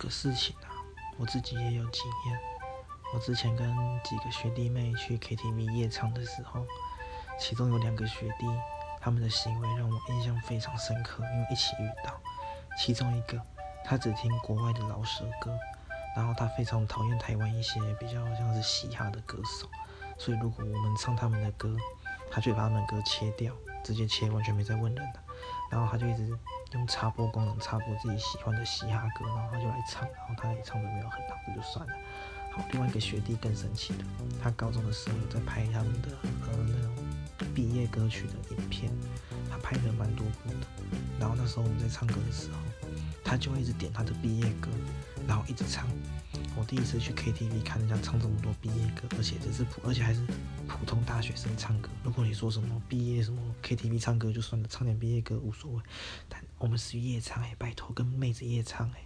个事情啊，我自己也有经验。我之前跟几个学弟妹去 KTV 夜唱的时候，其中有两个学弟，他们的行为让我印象非常深刻，因为一起遇到。其中一个，他只听国外的老舌歌，然后他非常讨厌台湾一些比较像是嘻哈的歌手，所以如果我们唱他们的歌，他就把他们歌切掉，直接切，完全没在问人了。然后他就一直用插播功能插播自己喜欢的嘻哈歌，然后他就来唱，然后他也唱的没有很好，那就算了。好，另外一个学弟更神奇的，他高中的时候有在拍他们的呃那种毕业歌曲的影片，他拍的蛮多部的。然后那时候我们在唱歌的时候，他就会一直点他的毕业歌，然后一直唱。我第一次去 KTV 看人家唱这么多毕业歌，而且这是普，而且还是普通大学生唱歌。如果你说什么毕业什么 KTV 唱歌就算了，唱点毕业歌无所谓。但我们是夜唱哎，拜托跟妹子夜唱哎。